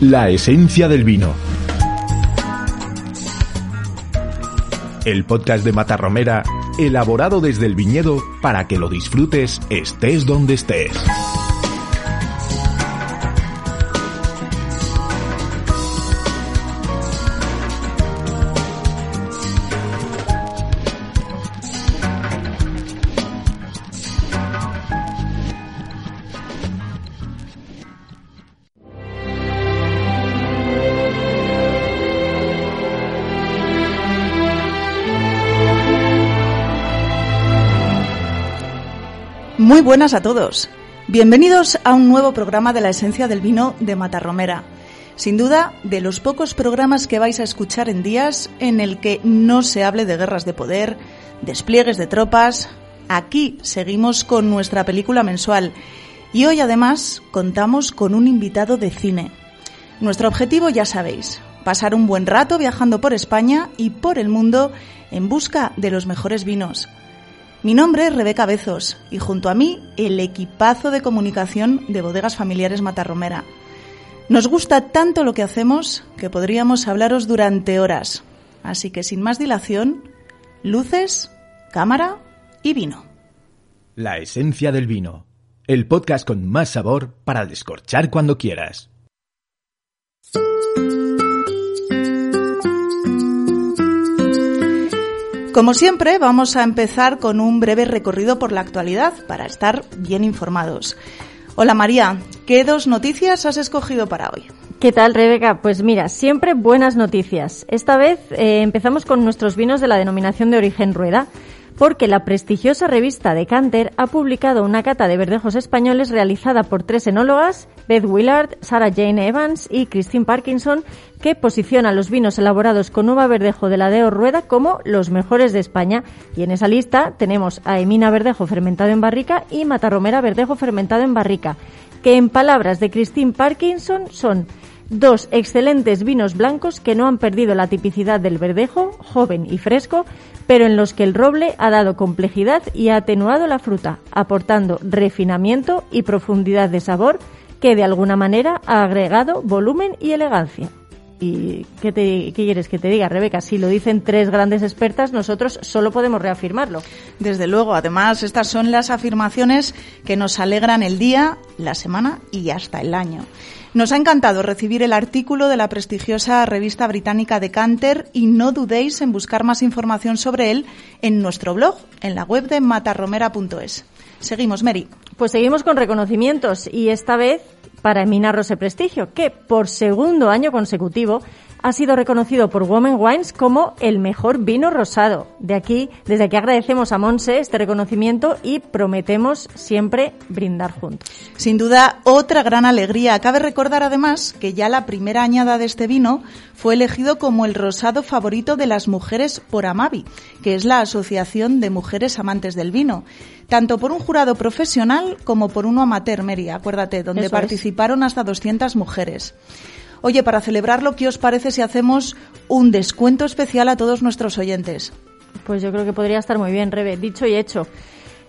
La esencia del vino. El podcast de Matarromera, elaborado desde el viñedo para que lo disfrutes estés donde estés. Muy buenas a todos. Bienvenidos a un nuevo programa de la esencia del vino de Matarromera. Sin duda, de los pocos programas que vais a escuchar en días en el que no se hable de guerras de poder, despliegues de tropas. Aquí seguimos con nuestra película mensual y hoy además contamos con un invitado de cine. Nuestro objetivo ya sabéis, pasar un buen rato viajando por España y por el mundo en busca de los mejores vinos. Mi nombre es Rebeca Bezos y junto a mí el equipazo de comunicación de Bodegas Familiares Matarromera. Nos gusta tanto lo que hacemos que podríamos hablaros durante horas. Así que sin más dilación, luces, cámara y vino. La esencia del vino. El podcast con más sabor para descorchar cuando quieras. Como siempre, vamos a empezar con un breve recorrido por la actualidad para estar bien informados. Hola María, ¿qué dos noticias has escogido para hoy? ¿Qué tal, Rebeca? Pues mira, siempre buenas noticias. Esta vez eh, empezamos con nuestros vinos de la denominación de origen rueda porque la prestigiosa revista Decanter ha publicado una cata de verdejos españoles realizada por tres enólogas, Beth Willard, Sarah Jane Evans y Christine Parkinson, que posiciona los vinos elaborados con uva verdejo de la Deo Rueda como los mejores de España. Y en esa lista tenemos a Emina Verdejo fermentado en barrica y Matarromera Verdejo fermentado en barrica, que en palabras de Christine Parkinson son Dos excelentes vinos blancos que no han perdido la tipicidad del verdejo, joven y fresco, pero en los que el roble ha dado complejidad y ha atenuado la fruta, aportando refinamiento y profundidad de sabor que de alguna manera ha agregado volumen y elegancia. ¿Y qué, te, quieres que te diga, Rebeca? Si lo dicen tres grandes expertas, nosotros solo podemos reafirmarlo. Desde luego, además, estas son las afirmaciones que nos alegran el día, la semana y hasta el año. Nos ha encantado recibir el artículo de la prestigiosa revista británica Decanter y no dudéis en buscar más información sobre él en nuestro blog, en la web de matarromera.es. Seguimos, Mary. Pues seguimos con reconocimientos y esta vez para Emina Rose Prestigio, que por segundo año consecutivo ha sido reconocido por Women Wines como el mejor vino rosado. De aquí, desde aquí agradecemos a Monse este reconocimiento y prometemos siempre brindar juntos. Sin duda, otra gran alegría. Cabe recordar además que ya la primera añada de este vino fue elegido como el rosado favorito de las mujeres por Amavi, que es la Asociación de Mujeres Amantes del Vino, tanto por un jurado profesional como por uno amateur, Mary, acuérdate, donde Eso es. participaron hasta 200 mujeres. Oye, para celebrarlo, ¿qué os parece si hacemos un descuento especial a todos nuestros oyentes? Pues yo creo que podría estar muy bien, Rebe. Dicho y hecho.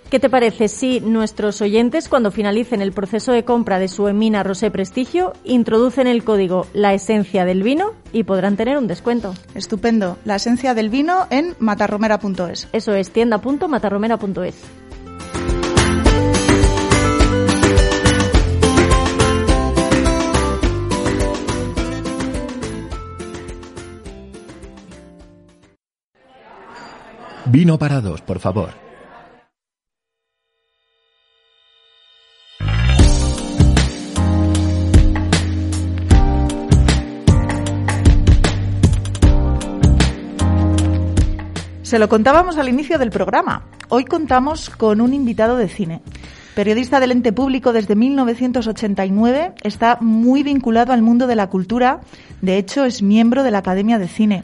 ¿Qué te parece si nuestros oyentes, cuando finalicen el proceso de compra de su Emina Rosé Prestigio, introducen el código La Esencia del Vino y podrán tener un descuento? Estupendo. La esencia del vino en matarromera.es. Eso es tienda.matarromera.es. Vino para dos, por favor. Se lo contábamos al inicio del programa. Hoy contamos con un invitado de cine. Periodista del ente público desde 1989, está muy vinculado al mundo de la cultura. De hecho, es miembro de la Academia de Cine.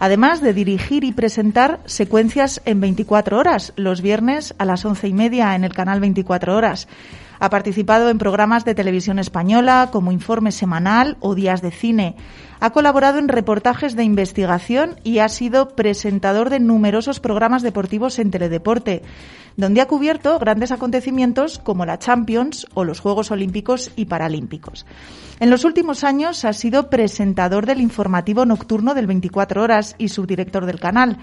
Además de dirigir y presentar secuencias en 24 horas, los viernes a las once y media en el canal 24 horas. Ha participado en programas de televisión española como Informe Semanal o Días de Cine. Ha colaborado en reportajes de investigación y ha sido presentador de numerosos programas deportivos en Teledeporte, donde ha cubierto grandes acontecimientos como la Champions o los Juegos Olímpicos y Paralímpicos. En los últimos años ha sido presentador del informativo nocturno del 24 horas y subdirector del canal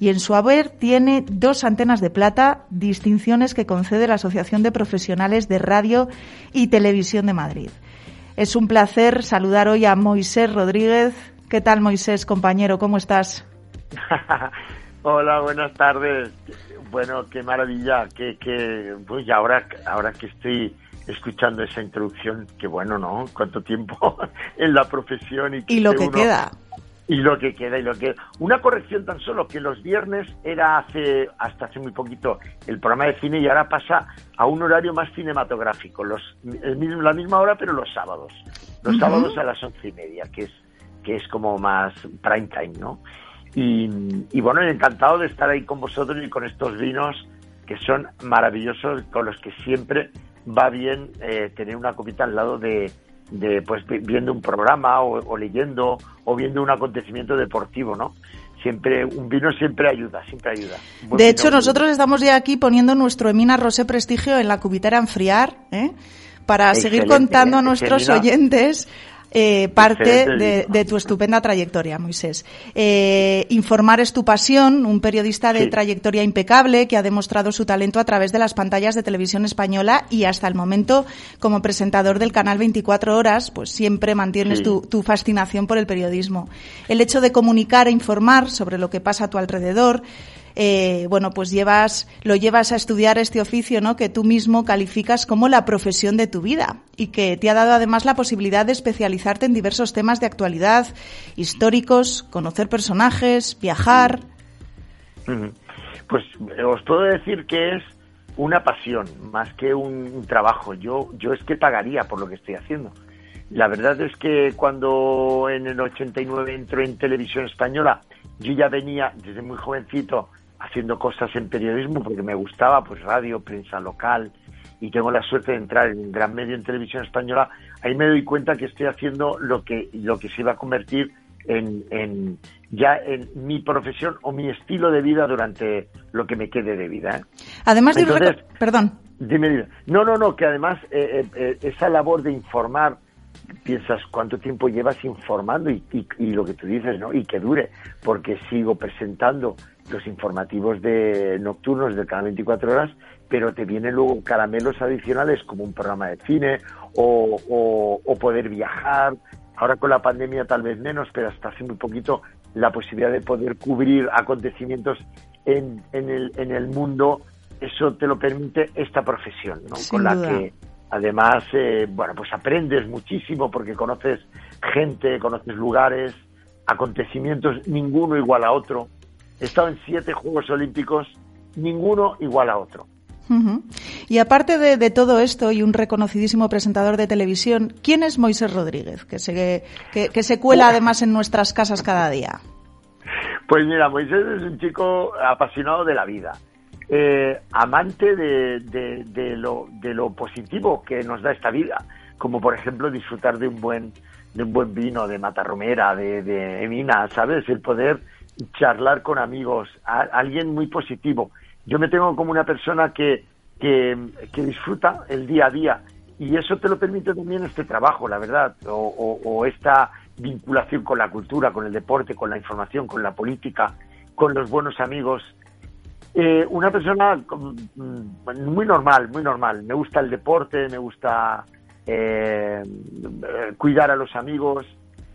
y en su haber tiene dos antenas de plata, distinciones que concede la Asociación de Profesionales de Radio y Televisión de Madrid. Es un placer saludar hoy a Moisés Rodríguez. ¿Qué tal, Moisés, compañero? ¿Cómo estás? Hola, buenas tardes. Bueno, qué maravilla, que, que pues ahora, ahora que estoy escuchando esa introducción, qué bueno, ¿no? Cuánto tiempo en la profesión y, y lo que queda y lo que queda y lo que una corrección tan solo que los viernes era hace hasta hace muy poquito el programa de cine y ahora pasa a un horario más cinematográfico los el la misma hora pero los sábados. Los sábados a las once y media que es que es como más prime time no y, y bueno encantado de estar ahí con vosotros y con estos vinos que son maravillosos con los que siempre va bien eh, tener una copita al lado de de pues viendo un programa o, leyendo o viendo un acontecimiento deportivo, ¿no? Siempre un vino siempre ayuda, siempre ayuda. de hecho, nosotros estamos ya aquí poniendo nuestro Emina Rosé Prestigio en la cubitera a enfriar, ¿eh? para seguir contando a nuestros oyentes eh, parte de, tu estupenda trayectoria, Moisés. Eh, informar es tu pasión, un periodista de trayectoria impecable que ha demostrado su talento a través de las pantallas de televisión española y hasta el momento como presentador del canal 24 horas, pues siempre mantienes tu, tu fascinación por el periodismo. El hecho de comunicar e informar sobre lo que pasa a tu alrededor, eh, bueno, pues llevas, lo llevas a estudiar este oficio, ¿no? Que tú mismo calificas como la profesión de tu vida y que te ha dado además la posibilidad de especializarte en diversos temas de actualidad, históricos, conocer personajes, viajar. Pues eh, os puedo decir que es una pasión más que un trabajo. Yo, yo es que pagaría por lo que estoy haciendo. La verdad es que cuando en el 89 entro en televisión española, yo ya venía desde muy jovencito haciendo cosas en periodismo porque me gustaba, pues radio, prensa local, y tengo la suerte de entrar en un gran medio en televisión española, ahí me doy cuenta que estoy haciendo lo que, lo que se iba a convertir en, en ya en mi profesión o mi estilo de vida durante lo que me quede de vida. ¿eh? Además de perdón. Dime, No, no, no, que además eh, eh, esa labor de informar piensas cuánto tiempo llevas informando y, y, lo que tú dices, ¿no? Y que dure, porque sigo presentando los informativos de nocturnos del canal 24 horas, pero te vienen luego caramelos adicionales como un programa de cine o, o, poder viajar. Ahora con la pandemia tal vez menos, pero hasta hace muy poquito la posibilidad de poder cubrir acontecimientos en, en, el, en el mundo, eso te lo permite esta profesión, ¿no? con la que además, eh, bueno, pues aprendes muchísimo porque conoces gente, conoces lugares, acontecimientos, ninguno igual a otro. Estado en siete Juegos Olímpicos, ninguno igual a otro. Y aparte de, todo esto y un reconocidísimo presentador de televisión, ¿quién es Moisés Rodríguez, que se, que, se cuela además en nuestras casas cada día? Pues mira, Moisés es un chico apasionado de la vida, eh, amante de, de, lo, de lo positivo que nos da esta vida, como por ejemplo disfrutar de un buen de un buen vino, de matarromera, de, de Emina, ¿sabes? El poder charlar con amigos, alguien muy positivo. Yo me tengo como una persona que, que, disfruta el día a día y eso te lo permite también este trabajo, la verdad, o, esta vinculación con la cultura, con el deporte, con la información, con la política, con los buenos amigos. Eh, una persona mm, muy normal, muy normal. Me gusta el deporte, me gusta eh, cuidar a los amigos,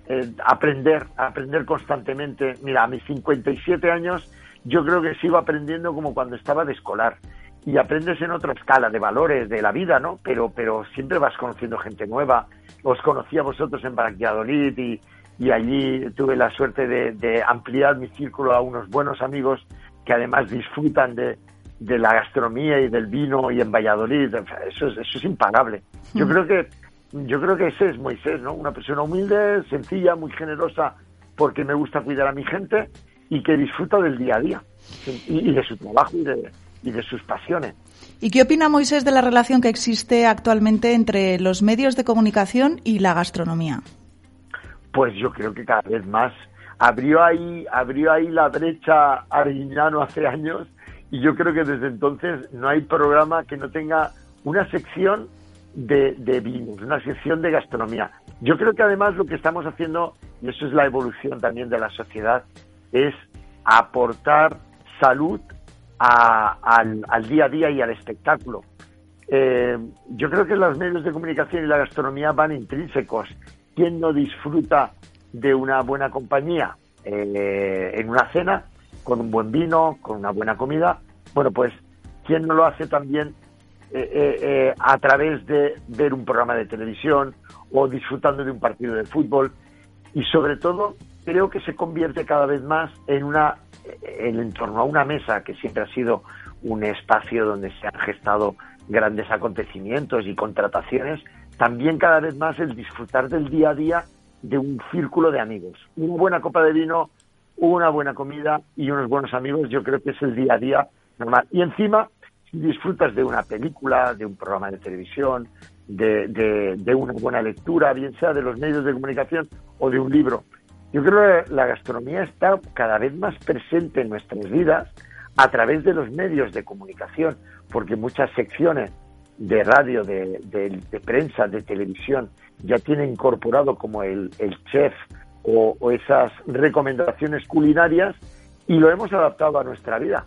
eh, aprender, aprender constantemente. Mira, a mis 57 años yo creo que sigo aprendiendo como cuando estaba de escolar. Y aprendes en otra escala de valores de la vida, ¿no? Pero, pero siempre vas conociendo gente nueva. Os conocí a vosotros en Valladolid y, y allí tuve la suerte de, ampliar mi círculo a unos buenos amigos que además disfrutan de, de la gastronomía y del vino y en Valladolid, eso es, eso es impagable. Yo mm. creo que yo creo que ese es Moisés, ¿no? Una persona humilde, sencilla, muy generosa, porque me gusta cuidar a mi gente y que disfruta del día a día y, de su trabajo y de, y de sus pasiones. ¿Y qué opina Moisés de la relación que existe actualmente entre los medios de comunicación y la gastronomía? Pues yo creo que cada vez más abrió ahí abrió ahí la brecha Arguiñano hace años y yo creo que desde entonces no hay programa que no tenga una sección de, vinos, una sección de gastronomía. Yo creo que además lo que estamos haciendo, y eso es la evolución también de la sociedad, es aportar salud al, día a día y al espectáculo. Eh, yo creo que los medios de comunicación y la gastronomía van intrínsecos. ¿Quién no disfruta de una buena compañía eh, en una cena, con un buen vino, con una buena comida? Bueno, pues ¿quién no lo hace también eh, a través de ver un programa de televisión o disfrutando de un partido de fútbol? Y sobre todo, creo que se convierte cada vez más en una en torno a una mesa que siempre ha sido un espacio donde se han gestado grandes acontecimientos y contrataciones, también cada vez más el disfrutar del día a día de un círculo de amigos. Una buena copa de vino, una buena comida y unos buenos amigos, yo creo que es el día a día normal. Y encima, si disfrutas de una película, de un programa de televisión, de, de una buena lectura, bien sea de los medios de comunicación o de un libro, yo creo que la gastronomía está cada vez más presente en nuestras vidas a través de los medios de comunicación, porque muchas secciones de radio, de, prensa, de televisión, ya tienen incorporado como el, chef o, esas recomendaciones culinarias y lo hemos adaptado a nuestra vida.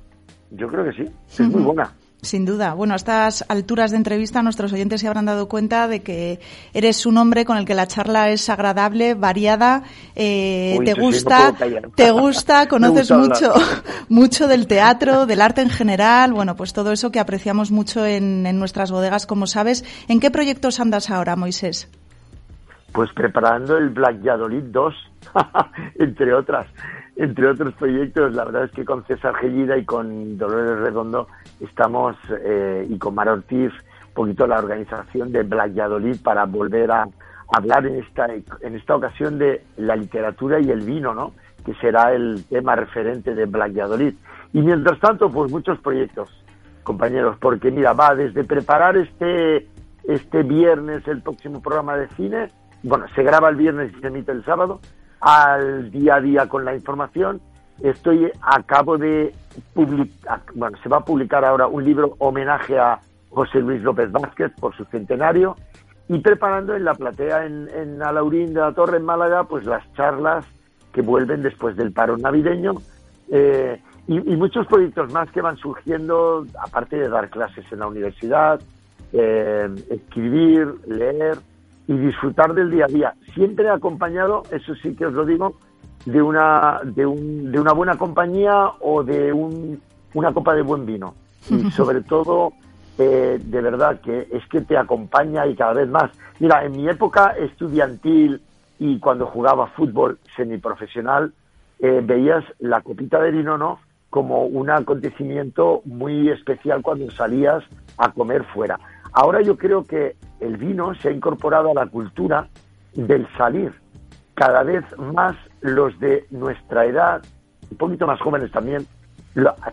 Yo creo que sí, es muy buena. Sin duda. Bueno, a estas alturas de entrevista nuestros oyentes se habrán dado cuenta de que eres un hombre con el que la charla es agradable, variada, eh, te gusta, te gusta, conoces mucho, mucho del teatro, del arte en general, bueno, pues todo eso que apreciamos mucho en, en nuestras bodegas, como sabes. ¿En qué proyectos andas ahora, Moisés? Pues preparando el Black Yadolid 2, entre otras entre otros proyectos, la verdad es que con César Gellida y con Dolores Redondo estamos, eh, y con Mar Ortiz, un poquito la organización de Black Yadolid para volver a hablar en esta, en esta ocasión de la literatura y el vino, ¿no? que será el tema referente de Black Yadolid. Y mientras tanto, pues muchos proyectos, compañeros, porque mira, va desde preparar este, este viernes el próximo programa de cine, bueno, se graba el viernes y se emite el sábado, al día a día con la información. Estoy a cabo de publicar, bueno, se va a publicar ahora un libro homenaje a José Luis López Vázquez por su centenario y preparando en la platea en, en Alaurín de la Torre, en Málaga, pues las charlas que vuelven después del paro navideño eh, y, muchos proyectos más que van surgiendo, aparte de dar clases en la universidad, eh, escribir, leer y disfrutar del día a día. Siempre acompañado, eso sí que os lo digo, de una, de, un, de una buena compañía o de un, una copa de buen vino. Y sobre todo, eh, de verdad, que es que te acompaña y cada vez más. Mira, en mi época estudiantil y cuando jugaba fútbol semiprofesional, eh, veías la copita de vino, ¿no? Como un acontecimiento muy especial cuando salías a comer fuera. Ahora yo creo que el vino se ha incorporado a la cultura del salir. Cada vez más los de nuestra edad, un poquito más jóvenes también,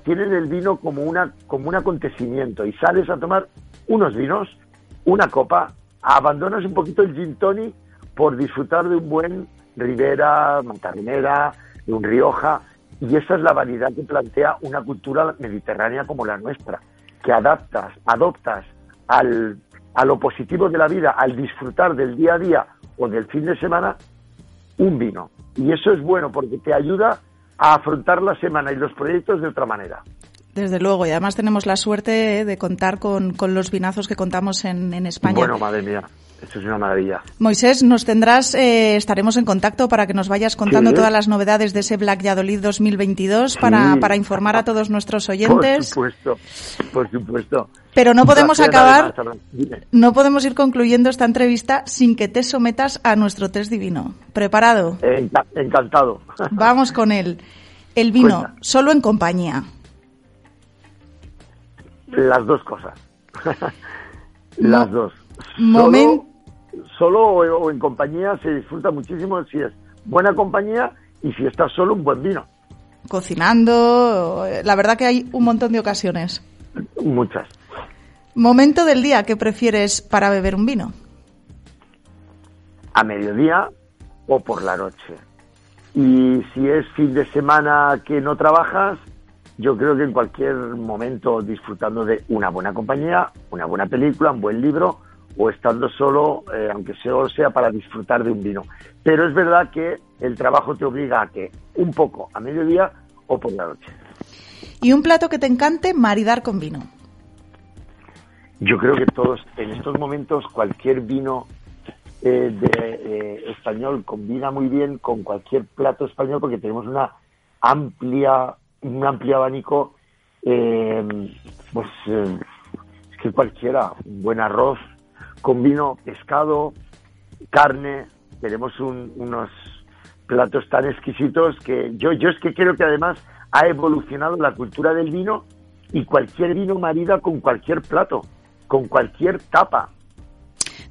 tienen el vino como, una, como un acontecimiento y sales a tomar unos vinos, una copa, abandonas un poquito el gin tonic por disfrutar de un buen Ribera, Montarinera, de un Rioja, y esa es la variedad que plantea una cultura mediterránea como la nuestra, que adaptas, adoptas al, a lo positivo de la vida, al disfrutar del día a día o del fin de semana, un vino. Y eso es bueno porque te ayuda a afrontar la semana y los proyectos de otra manera. Desde luego, y además tenemos la suerte de contar con, con los vinazos que contamos en, en España. Bueno, madre mía. Esto es una maravilla. Moisés, nos tendrás, eh, estaremos en contacto para que nos vayas contando todas las novedades de ese Black Yadolid 2022 para, para informar a todos nuestros oyentes. Por supuesto, por supuesto. Pero no podemos acabar, no podemos ir concluyendo esta entrevista sin que te sometas a nuestro test divino. ¿Preparado? encantado. Vamos con él. El vino, solo en compañía. Las dos cosas. Las dos. Momento solo o en compañía se disfruta muchísimo si es buena compañía y si estás solo un buen vino. Cocinando, la verdad que hay un montón de ocasiones. Muchas. Momento del día que prefieres para beber un vino. A mediodía o por la noche. Y si es fin de semana que no trabajas, yo creo que en cualquier momento disfrutando de una buena compañía, una buena película, un buen libro o estando solo, eh, aunque solo sea para disfrutar de un vino. Pero es verdad que el trabajo te obliga a que un poco a mediodía o por la noche. ¿Y un plato que te encante maridar con vino? Yo creo que todos, en estos momentos, cualquier vino eh, de, eh, español combina muy bien con cualquier plato español porque tenemos una amplia, un amplio abanico, pues es que cualquiera, un buen arroz, con vino, pescado, carne, tenemos unos platos tan exquisitos que yo, yo es que creo que además ha evolucionado la cultura del vino y cualquier vino marida con cualquier plato, con cualquier tapa,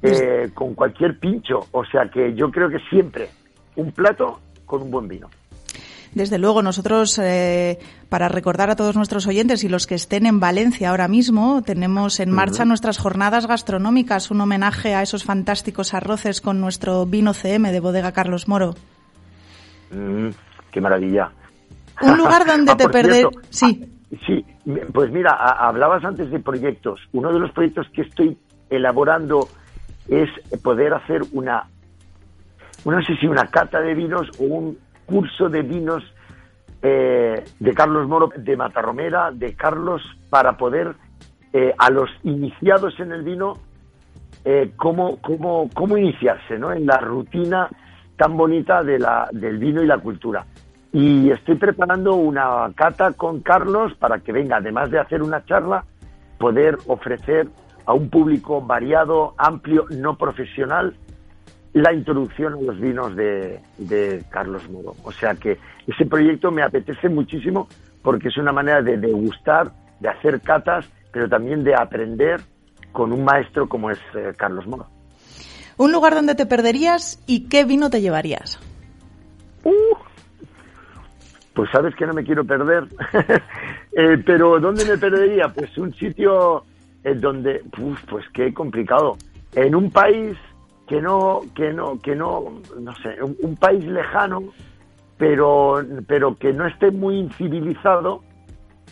eh, con cualquier pincho. O sea que yo creo que siempre un plato con un buen vino. Desde luego, nosotros, eh, para recordar a todos nuestros oyentes y los que estén en Valencia ahora mismo, tenemos en marcha nuestras jornadas gastronómicas, un homenaje a esos fantásticos arroces con nuestro vino CM de bodega Carlos Moro. Mm, ¡Qué maravilla! Un lugar donde ah, te perder. Sí. Ah, sí, pues mira, hablabas antes de proyectos. Uno de los proyectos que estoy elaborando es poder hacer una, no sé si una cata de vinos o un curso de vinos eh, de Carlos Moro, de Matarromera, de Carlos, para poder eh, a los iniciados en el vino, eh, cómo, cómo, cómo iniciarse ¿no? en la rutina tan bonita de la, del vino y la cultura. Y estoy preparando una cata con Carlos para que venga, además de hacer una charla, poder ofrecer a un público variado, amplio, no profesional, la introducción a los vinos de, Carlos Moro. O sea que ese proyecto me apetece muchísimo porque es una manera de degustar, de hacer catas, pero también de aprender con un maestro como es eh, Carlos Moro. ¿Un lugar donde te perderías y qué vino te llevarías? Uh, pues sabes que no me quiero perder. Eh, pero ¿dónde me perdería? Pues un sitio en donde, pues qué complicado. En un país que no, que no, que no, no sé, un, país lejano, pero, pero que no esté muy incivilizado,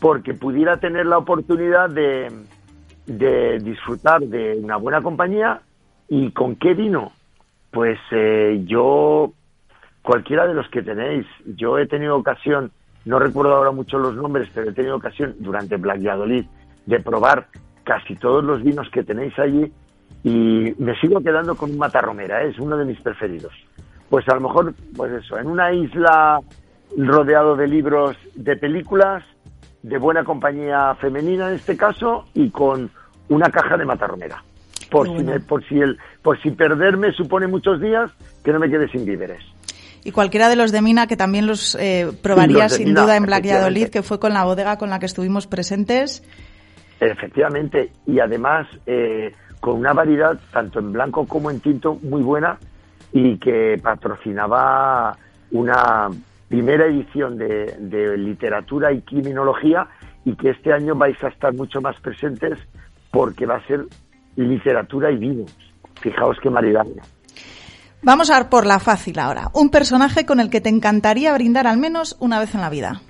porque pudiera tener la oportunidad de, de disfrutar de una buena compañía y con qué vino. Pues eh, yo, cualquiera de los que tenéis, yo he tenido ocasión, no recuerdo ahora mucho los nombres, pero he tenido ocasión durante Black de probar casi todos los vinos que tenéis allí y me sigo quedando con un matarromera, ¿eh? es uno de mis preferidos. Pues a lo mejor, pues eso, en una isla rodeado de libros de películas, de buena compañía femenina en este caso, y con una caja de matarromera. Por, si, por, si, el, por si perderme supone muchos días, que no me quede sin víveres. Y cualquiera de los de Mina, que también los eh, probaría sin duda en Black que fue con la bodega con la que estuvimos presentes. Efectivamente, y además eh, con una variedad tanto en blanco como en tinto muy buena y que patrocinaba una primera edición de, literatura y criminología y que este año vais a estar mucho más presentes porque va a ser literatura y vinos. Fijaos qué variedad. Vamos a ver por la fácil ahora. Un personaje con el que te encantaría brindar al menos una vez en la vida.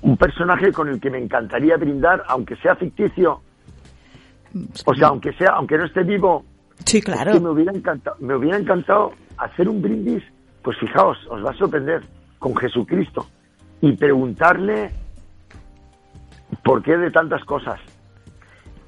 Un personaje con el que me encantaría brindar, aunque sea ficticio, o sea, aunque sea, aunque no esté vivo, sí, claro. me hubiera encantado, me hubiera encantado hacer un brindis, pues fijaos, os va a sorprender, con Jesucristo y preguntarle por qué de tantas cosas.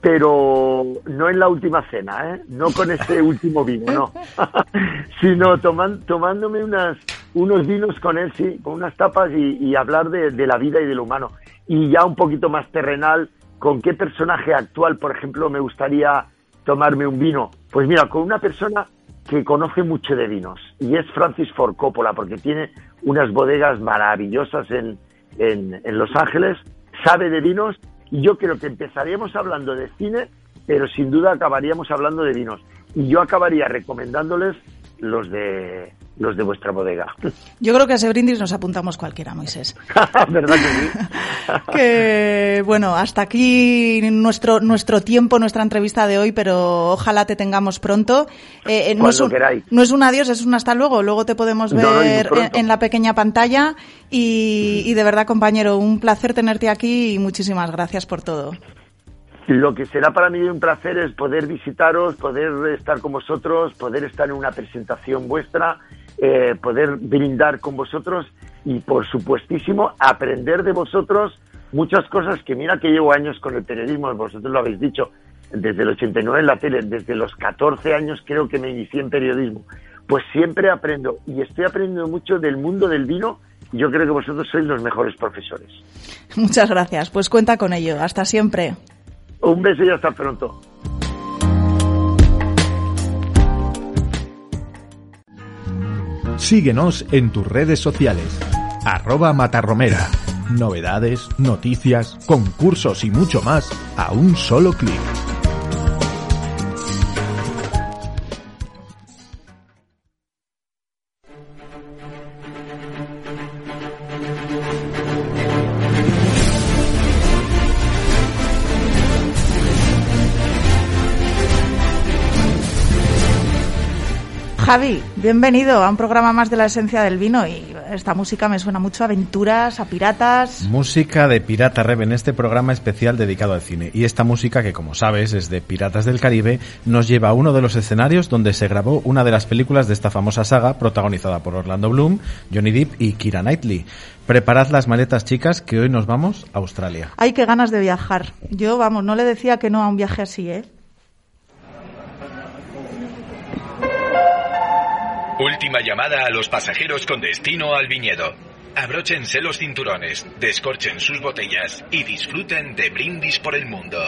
Pero no en la última cena, ¿eh? no con ese último vino, no, sino tomándome unas, unos vinos con él, sí, con unas tapas y, hablar de, de la vida y de lo humano. Y ya un poquito más terrenal, ¿Con qué personaje actual, por ejemplo, me gustaría tomarme un vino? Pues mira, con una persona que conoce mucho de vinos y es Francis Ford Coppola porque tiene unas bodegas maravillosas en, en, Los Ángeles sabe de vinos y yo creo que empezaríamos hablando de cine, pero sin duda acabaríamos hablando de vinos. Y yo acabaría recomendándoles los de los de vuestra bodega. Yo creo que a ese brindis nos apuntamos cualquiera, Moisés. ¿Verdad que sí? que, bueno, hasta aquí nuestro, nuestro tiempo, nuestra entrevista de hoy, pero ojalá te tengamos pronto. Eh, eh no, es un, no, es un, adiós, es un hasta luego. Luego te podemos ver en, la pequeña pantalla. Y, y de verdad, compañero, un placer tenerte aquí y muchísimas gracias por todo. Lo que será para mí un placer es poder visitaros, poder estar con vosotros, poder estar en una presentación vuestra eh, poder brindar con vosotros y, por supuestísimo, aprender de vosotros muchas cosas que mira que llevo años con el periodismo, vosotros lo habéis dicho, desde el 89 en la tele, desde los 14 años creo que me inicié en periodismo, pues siempre aprendo y estoy aprendiendo mucho del mundo del vino yo creo que vosotros sois los mejores profesores. Muchas gracias, pues cuenta con ello, hasta siempre. Un beso y hasta pronto. Síguenos en tus redes sociales. Arroba Matarromera. Novedades, noticias, concursos y mucho más a un solo clic. Javi, bienvenido a un programa más de la esencia del vino y esta música me suena mucho a aventuras, a piratas. Música de Pirata Rev en este programa especial dedicado al cine. Y esta música, que como sabes es de Piratas del Caribe, nos lleva a uno de los escenarios donde se grabó una de las películas de esta famosa saga protagonizada por Orlando Bloom, Johnny Depp y Kira Knightley. Preparad las maletas, chicas, que hoy nos vamos a Australia. Ay, qué ganas de viajar. Yo, vamos, no le decía que no a un viaje así, ¿eh? Última llamada a los pasajeros con destino al viñedo. Abróchense los cinturones, descorchen sus botellas y disfruten de brindis por el mundo.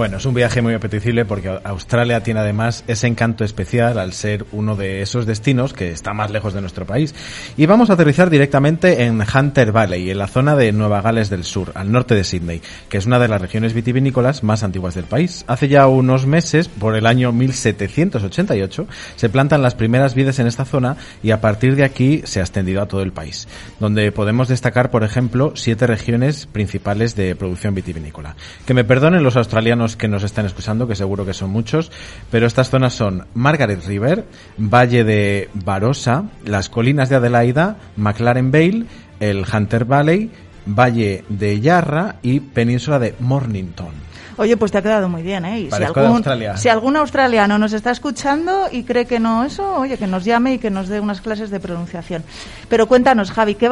Bueno, es un viaje muy apetecible porque Australia tiene además ese encanto especial al ser uno de esos destinos que está más lejos de nuestro país. Y vamos a aterrizar directamente en Hunter Valley, en la zona de Nueva Gales del Sur, al norte de Sydney, que es una de las regiones vitivinícolas más antiguas del país. Hace ya unos meses, por el año 1788, se plantan las primeras vides en esta zona y a partir de aquí se ha extendido a todo el país, donde podemos destacar, por ejemplo, siete regiones principales de producción vitivinícola. Que me perdonen los australianos que nos están escuchando, que seguro que son muchos, pero estas zonas son Margaret River, Valle de Barossa, las colinas de Adelaida, McLaren Vale, el Hunter Valley, Valle de Yarra y península de Mornington. Oye, pues te ha quedado muy bien, ¿eh? Y si algún, si algún australiano nos está escuchando y cree que no eso, oye, que nos llame y que nos dé unas clases de pronunciación. Pero cuéntanos, Javi, ¿qué,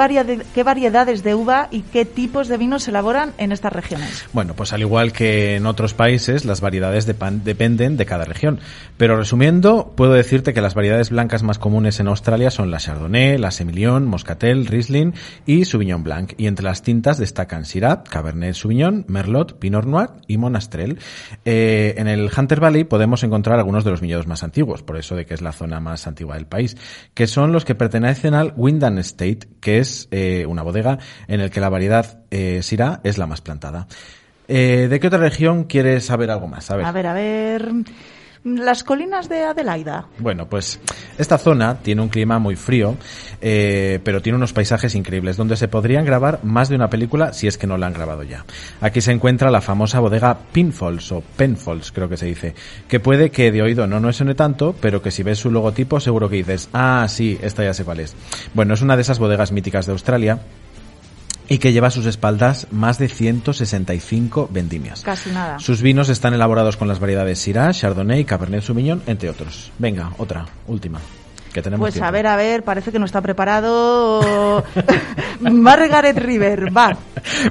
qué variedades de uva y qué tipos de vinos se elaboran en estas regiones? Bueno, pues al igual que en otros países, las variedades dependen de cada región. Pero resumiendo, puedo decirte que las variedades blancas más comunes en Australia son la Chardonnay, la Semillon, Moscatel, Riesling y Sauvignon Blanc. Y entre las tintas destacan Syrah, Cabernet Sauvignon, Merlot, Pinot Noir y Monastrell. Eh, en el Hunter Valley podemos encontrar algunos de los viñedos más antiguos, por eso de que es la zona más antigua del país, que son los que pertenecen al Wyndham Estate, que es eh, una bodega en el que la variedad eh, Syrah es la más plantada. ¿De qué otra región quieres saber algo más? A ver. A ver las colinas de Adelaida. Bueno, pues esta zona tiene un clima muy frío, eh, pero tiene unos paisajes increíbles donde se podrían grabar más de una película si es que no la han grabado ya. Aquí se encuentra la famosa bodega Pinfalls o Penfolds, creo que se dice, que puede que de oído no nos suene tanto, pero que si ves su logotipo seguro que dices, ah, sí, esta ya sé cuál es. Bueno, es una de esas bodegas míticas de Australia y que lleva a sus espaldas más de 165 vendimias. Casi nada. Sus vinos están elaborados con las variedades Syrah, Chardonnay, Cabernet Sauvignon, entre otros. Venga, otra, última pues a ver, a ver, parece que no está preparado Margaret River, va.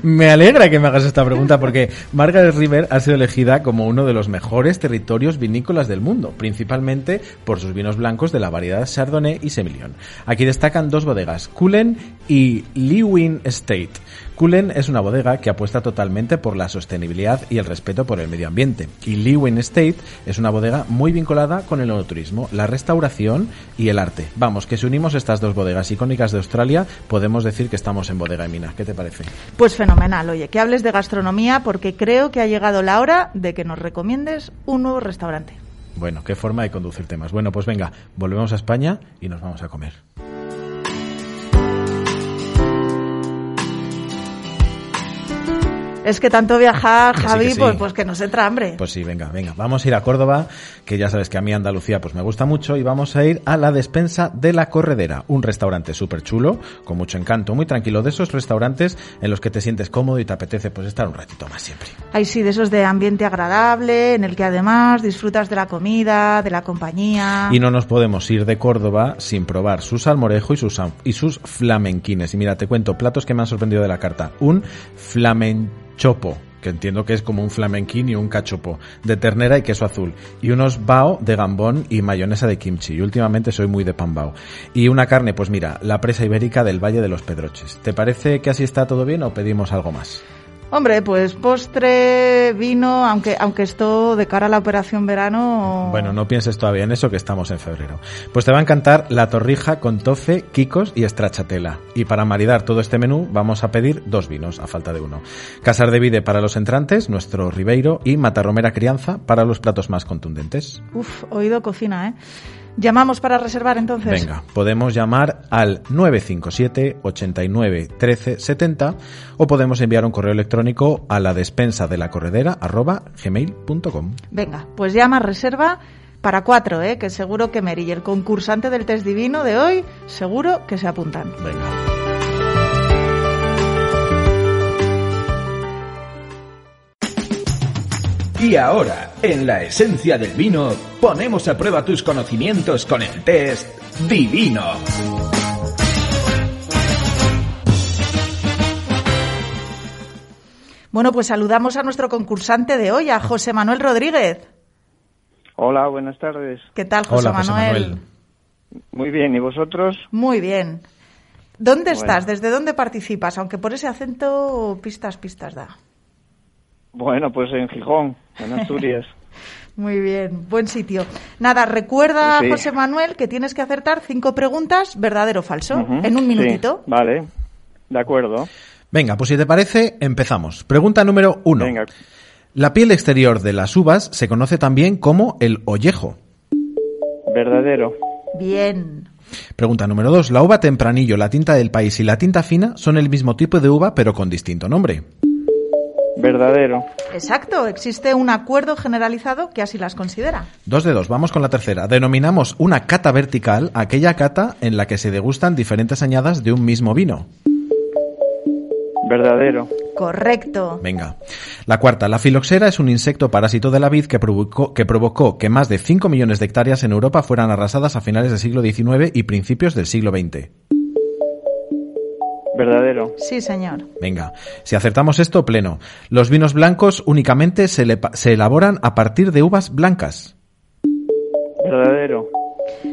Me alegra que me hagas esta pregunta porque Margaret River ha sido elegida como uno de los mejores territorios vinícolas del mundo, principalmente por sus vinos blancos de la variedad Chardonnay y Semillon. Aquí destacan dos bodegas, Cullen y Lewin Estate Cullen es una bodega que apuesta totalmente por la sostenibilidad y el respeto por el medio ambiente. Y Lewin Estate es una bodega muy vinculada con el enoturismo, la restauración y el arte. Vamos, que si unimos estas dos bodegas icónicas de Australia, podemos decir que estamos en bodega de mina. ¿Qué te parece? Pues fenomenal. Oye, que hables de gastronomía porque creo que ha llegado la hora de que nos recomiendes un nuevo restaurante. Bueno, qué forma de conducir temas. Bueno, pues venga, volvemos a España y nos vamos a comer. Es que tanto viajar, Que Javi, sí. Pues, pues que nos entra hambre. Pues sí, venga, venga. Vamos a ir a Córdoba, que ya sabes que a mí Andalucía pues me gusta mucho, y vamos a ir a la despensa de la Corredera, un restaurante súper chulo, con mucho encanto, muy tranquilo, de esos restaurantes en los que te sientes cómodo y te apetece pues estar un ratito más siempre. Ay, sí, de esos de ambiente agradable, en el que además disfrutas de la comida, de la compañía. Y no nos podemos ir de Córdoba sin probar su salmorejo y sus, y sus flamenquines. Y mira, te cuento platos que me han sorprendido de la carta. Un flamenchopo, que entiendo que es como un flamenquín y un cachopo, de ternera y queso azul. Y unos bao de gambón y mayonesa de kimchi. Y últimamente soy muy de pan bao. Y una carne, pues mira, la presa ibérica del Valle de los Pedroches. ¿Te parece que así está todo bien o pedimos algo más? Hombre, pues postre, vino, aunque, aunque esto de cara a la operación verano... Bueno, no pienses todavía en eso que estamos en febrero. Pues te va a encantar la torrija con tofe, quicos y stracciatella. Y para maridar todo este menú vamos a pedir dos vinos, a falta de uno. Casar de Vide para los entrantes, nuestro Ribeiro y Matarromera Crianza para los platos más contundentes. Uf, oído cocina, ¿eh? Llamamos para reservar entonces. Venga, podemos llamar al 957 89 13 70 o podemos enviar un correo electrónico a la despensa de la corredera arroba gmail.com. Venga, pues llama, reserva para cuatro, ¿eh? Que seguro que Mary y el concursante del test divino de hoy, seguro que se apuntan. Venga. Y ahora, en la esencia del vino, ponemos a prueba tus conocimientos con el test Divino. Bueno, pues saludamos a nuestro concursante de hoy, a José Manuel Rodríguez. Hola, buenas tardes. ¿Qué tal, José, Hola, José Manuel. Muy bien, ¿y vosotros? Muy bien. ¿Dónde Bueno. estás? ¿Desde dónde participas? Aunque por ese acento pistas, pistas da. Bueno, pues en Gijón, en Asturias. Muy bien, buen sitio. Nada, recuerda, Sí. José Manuel, que tienes que acertar cinco preguntas, verdadero o falso, en un sí, minutito. vale, de acuerdo. Venga, pues si te parece, empezamos. Pregunta número uno. Venga, La piel exterior de las uvas se conoce también como el ollejo. verdadero, Bien. Pregunta número dos. La uva tempranillo, la tinta del país y la tinta fina son el mismo tipo de uva pero con distinto nombre. Verdadero, Exacto, existe un acuerdo generalizado que así las considera. Dos de dos. Vamos con la tercera. Denominamos una cata vertical aquella cata en la que se degustan diferentes añadas de un mismo vino. verdadero, Correcto. Venga. La cuarta. La filoxera es un insecto parásito de la vid que provocó, que provocó que más de 5 millones de hectáreas en Europa fueran arrasadas a finales del siglo XIX y principios del siglo XX. Verdadero, Sí, señor. Venga, si acertamos esto, pleno. Los vinos blancos únicamente se, le- se elaboran a partir de uvas blancas. verdadero,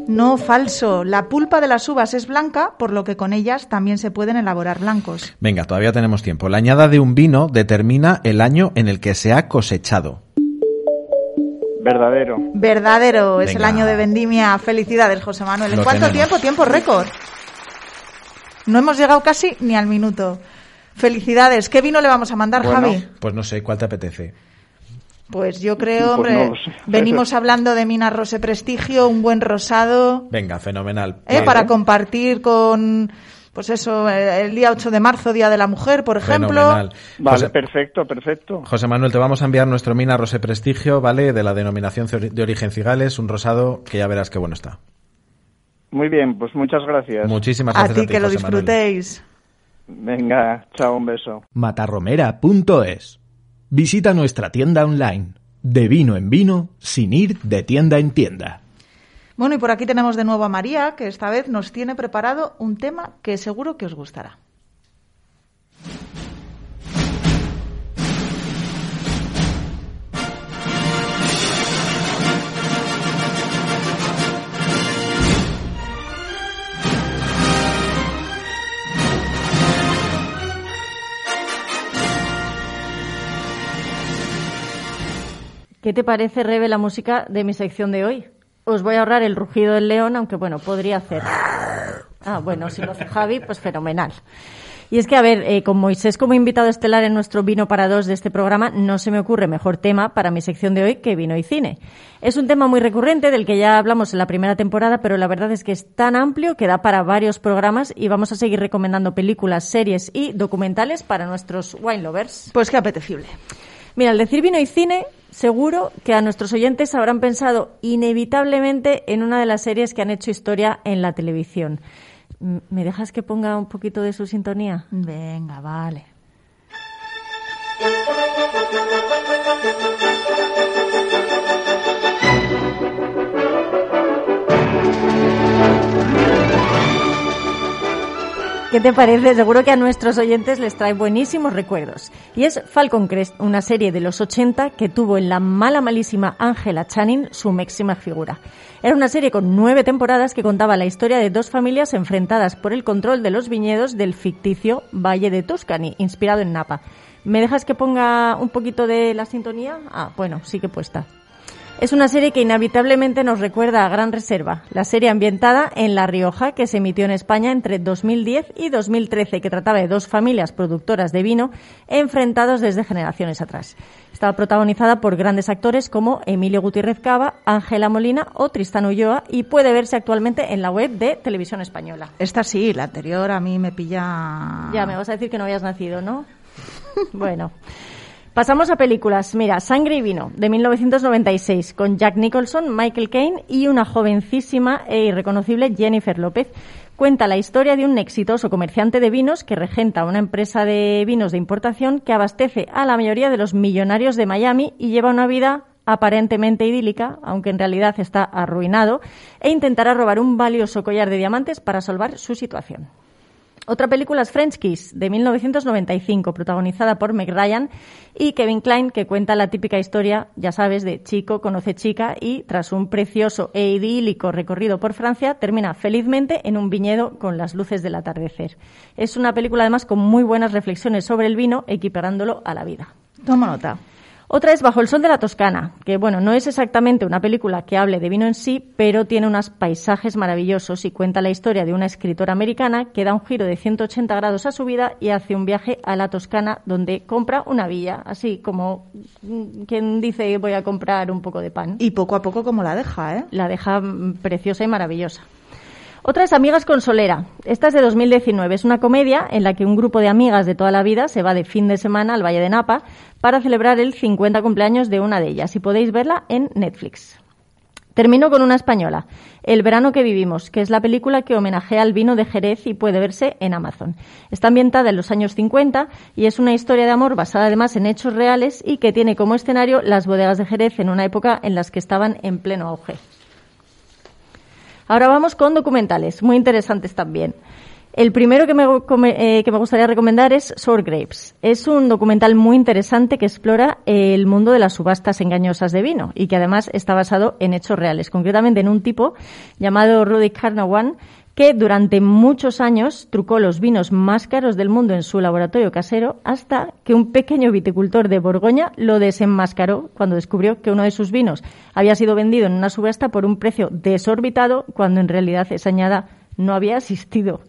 No, falso. La pulpa de las uvas es blanca, por lo que con ellas también se pueden elaborar blancos. Venga, todavía tenemos tiempo. La añada de un vino determina el año en el que se ha cosechado. verdadero. Verdadero, es el año de vendimia. Felicidades, José Manuel. ¿En Lo cuánto tenemos. tiempo? Tiempo récord. No hemos llegado casi ni al minuto. Felicidades. ¿Qué vino le vamos a mandar, Bueno. Javi? Pues no sé, ¿cuál te apetece? Pues yo creo, Pues hombre, no venimos hablando de Minas Rose Prestigio, un buen rosado, Venga, fenomenal. ¿eh? para compartir con, pues eso, eh, el día 8 de marzo, Día de la Mujer, por ejemplo. Fenomenal. Vale, José, perfecto, perfecto. José Manuel, te vamos a enviar nuestro Mina Rosé Prestigio, ¿vale? De la denominación de origen Cigales, un rosado que ya verás qué bueno está. Muy bien, pues muchas gracias. Muchísimas A gracias ti que lo Manuel. disfrutéis. Venga, chao, un beso. matarromera.es. Visita nuestra tienda online. De vino en vino, sin ir de tienda en tienda. Bueno, y por aquí tenemos de nuevo a María, que esta vez nos tiene preparado un tema que seguro que os gustará. ¿Qué te parece, Rebe, la música de mi sección de hoy? Os voy a ahorrar el rugido del león, aunque bueno, podría hacer. Ah, bueno, si lo hace Javi, pues fenomenal. Y es que, a ver, eh, con Moisés como invitado estelar en nuestro Vino para Dos de este programa, no se me ocurre mejor tema para mi sección de hoy que vino y cine. Es un tema muy recurrente del que ya hablamos en la primera temporada, pero la verdad es que es tan amplio que da para varios programas y vamos a seguir recomendando películas, series y documentales para nuestros wine lovers. Pues qué apetecible. Mira, al decir vino y cine, seguro que a nuestros oyentes habrán pensado inevitablemente en una de las series que han hecho historia en la televisión. ¿Me dejas que ponga un poquito de su sintonía? Venga, vale. ¿Qué te parece? Seguro que a nuestros oyentes les trae buenísimos recuerdos. Y es Falcon Crest, una serie de los 80 que tuvo en la mala malísima Angela Channing su máxima figura. Era una serie con nueve temporadas que contaba la historia de dos familias enfrentadas por el control de los viñedos del ficticio Valle de Tuscany, inspirado en Napa. ¿Me dejas que ponga un poquito de la sintonía? Ah, bueno, sí que puesta. Es una serie que inevitablemente nos recuerda a Gran Reserva, la serie ambientada en La Rioja que se emitió en España entre 2010 y 2013, que trataba de dos familias productoras de vino enfrentados desde generaciones atrás. Estaba protagonizada por grandes actores como Emilio Gutiérrez Cava, Ángela Molina o Tristán Ulloa y puede verse actualmente en la web de Televisión Española. Esta sí, la anterior a mí me pilla... Ya, me vas a decir que no habías nacido, ¿no? bueno. Pasamos a películas. Mira, Sangre y Vino, de 1996, con Jack Nicholson, Michael Caine y una jovencísima e irreconocible Jennifer López. Cuenta la historia de un exitoso comerciante de vinos que regenta una empresa de vinos de importación que abastece a la mayoría de los millonarios de Miami y lleva una vida aparentemente idílica, aunque en realidad está arruinado, e intentará robar un valioso collar de diamantes para salvar su situación. Otra película es French Kiss, de 1995, protagonizada por Meg Ryan y Kevin Klein, que cuenta la típica historia, ya sabes, de chico conoce chica y, tras un precioso e idílico recorrido por Francia, termina felizmente en un viñedo con las luces del atardecer. Es una película, además, con muy buenas reflexiones sobre el vino, equiparándolo a la vida. Toma nota. Otra es Bajo el Sol de la Toscana, que bueno, no es exactamente una película que hable de vino en sí, pero tiene unos paisajes maravillosos y cuenta la historia de una escritora americana que da un giro de 180 grados a su vida y hace un viaje a la Toscana donde compra una villa, así como quien dice voy a comprar un poco de pan. Y poco a poco como la deja, ¿eh? La deja preciosa y maravillosa. Otra es Amigas con Solera. Esta es de 2019. Es una comedia en la que un grupo de amigas de toda la vida se va de fin de semana al Valle de Napa para celebrar el 50 cumpleaños de una de ellas. Y podéis verla en Netflix. Termino con una española, El verano que vivimos, que es la película que homenajea al vino de Jerez y puede verse en Amazon. Está ambientada en los años 50 y es una historia de amor basada además en hechos reales y que tiene como escenario las bodegas de Jerez en una época en las que estaban en pleno auge. Ahora vamos con documentales, muy interesantes también. El primero que me, eh, que me, gustaría recomendar es Sour Grapes. Es un documental muy interesante que explora el mundo de las subastas engañosas de vino y que además está basado en hechos reales, concretamente en un tipo llamado Rudy Carnawan que durante muchos años trucó los vinos más caros del mundo en su laboratorio casero hasta que un pequeño viticultor de Borgoña lo desenmascaró cuando descubrió que uno de sus vinos había sido vendido en una subasta por un precio desorbitado cuando en realidad esa añada no había existido.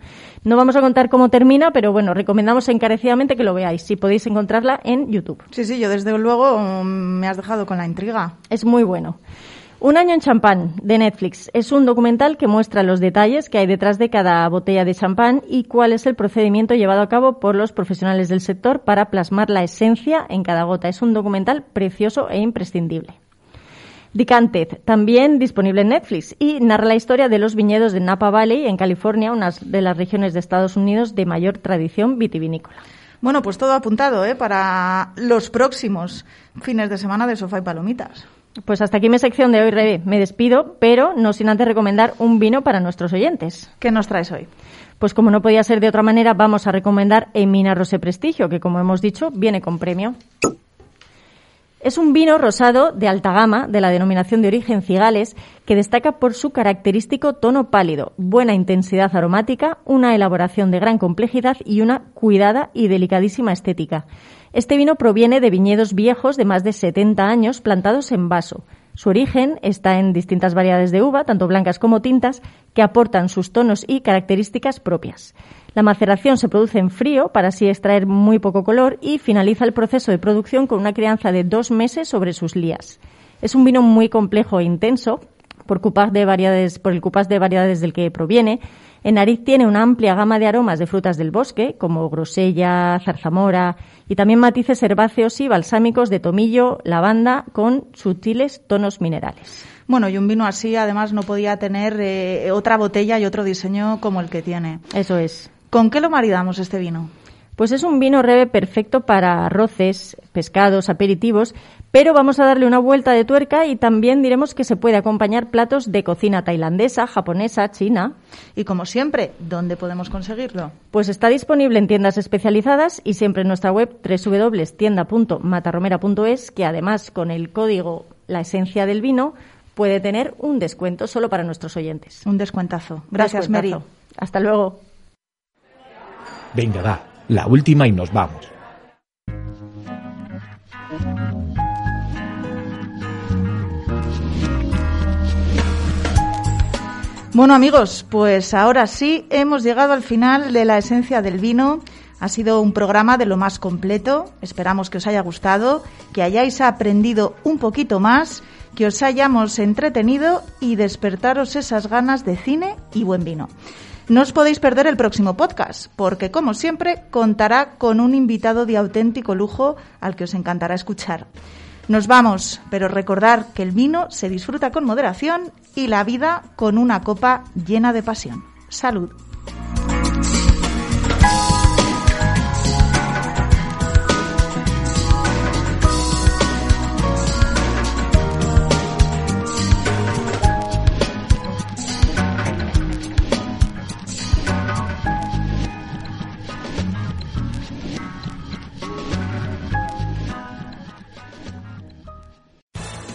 No vamos a contar cómo termina, pero bueno, recomendamos encarecidamente que lo veáis, si podéis encontrarla en YouTube. Sí, sí, yo desde luego mm, me has dejado con la intriga. Es muy bueno. Un año en champán de Netflix es un documental que muestra los detalles que hay detrás de cada botella de champán y cuál es el procedimiento llevado a cabo por los profesionales del sector para plasmar la esencia en cada gota. Es un documental precioso e imprescindible. Decanted, también disponible en Netflix, y narra la historia de los viñedos de Napa Valley, en California, una de las regiones de Estados Unidos de mayor tradición vitivinícola. Bueno, pues todo apuntado ¿eh? para los próximos fines de semana de Sofá y Palomitas. Pues hasta aquí mi sección de hoy, Rebe. Me despido, pero no sin antes recomendar un vino para nuestros oyentes. ¿Qué nos traes hoy? Pues como no podía ser de otra manera, vamos a recomendar Emina Rosé Prestigio, que como hemos dicho, viene con premio. Es un vino rosado de alta gama, de la denominación de origen Cigales, que destaca por su característico tono pálido, buena intensidad aromática, una elaboración de gran complejidad y una cuidada y delicadísima estética. Este vino proviene de viñedos viejos de más de 70 años plantados en vaso. Su origen está en distintas variedades de uva, tanto blancas como tintas, que aportan sus tonos y características propias. La maceración se produce en frío para así extraer muy poco color y finaliza el proceso de producción con una crianza de dos meses sobre sus lías. Es un vino muy complejo e intenso por, de variedades, por el cupás de variedades del que proviene. En nariz tiene una amplia gama de aromas de frutas del bosque, como grosella, zarzamora, y también matices herbáceos y balsámicos de tomillo, lavanda, con sutiles tonos minerales. Bueno, y un vino así, además, no podía tener eh, otra botella y otro diseño como el que tiene. Eso es. ¿Con qué lo maridamos este vino? Pues es un vino rebe perfecto para arroces, pescados, aperitivos, pero vamos a darle una vuelta de tuerca y también diremos que se puede acompañar platos de cocina tailandesa, japonesa, china. Y como siempre, ¿dónde podemos conseguirlo? Pues está disponible en tiendas especializadas y siempre en nuestra web www.tienda.matarromera.es, que además con el código La Esencia del Vino puede tener un descuento solo para nuestros oyentes. Un descuentazo. Gracias, Mary. Hasta luego. Venga, da, la última y nos vamos. Bueno amigos, pues ahora sí hemos llegado al final de la esencia del vino. Ha sido un programa de lo más completo. Esperamos que os haya gustado, que hayáis aprendido un poquito más, que os hayamos entretenido y despertaros esas ganas de cine y buen vino. No os podéis perder el próximo podcast, porque como siempre contará con un invitado de auténtico lujo al que os encantará escuchar. Nos vamos, pero recordar que el vino se disfruta con moderación y la vida con una copa llena de pasión. Salud.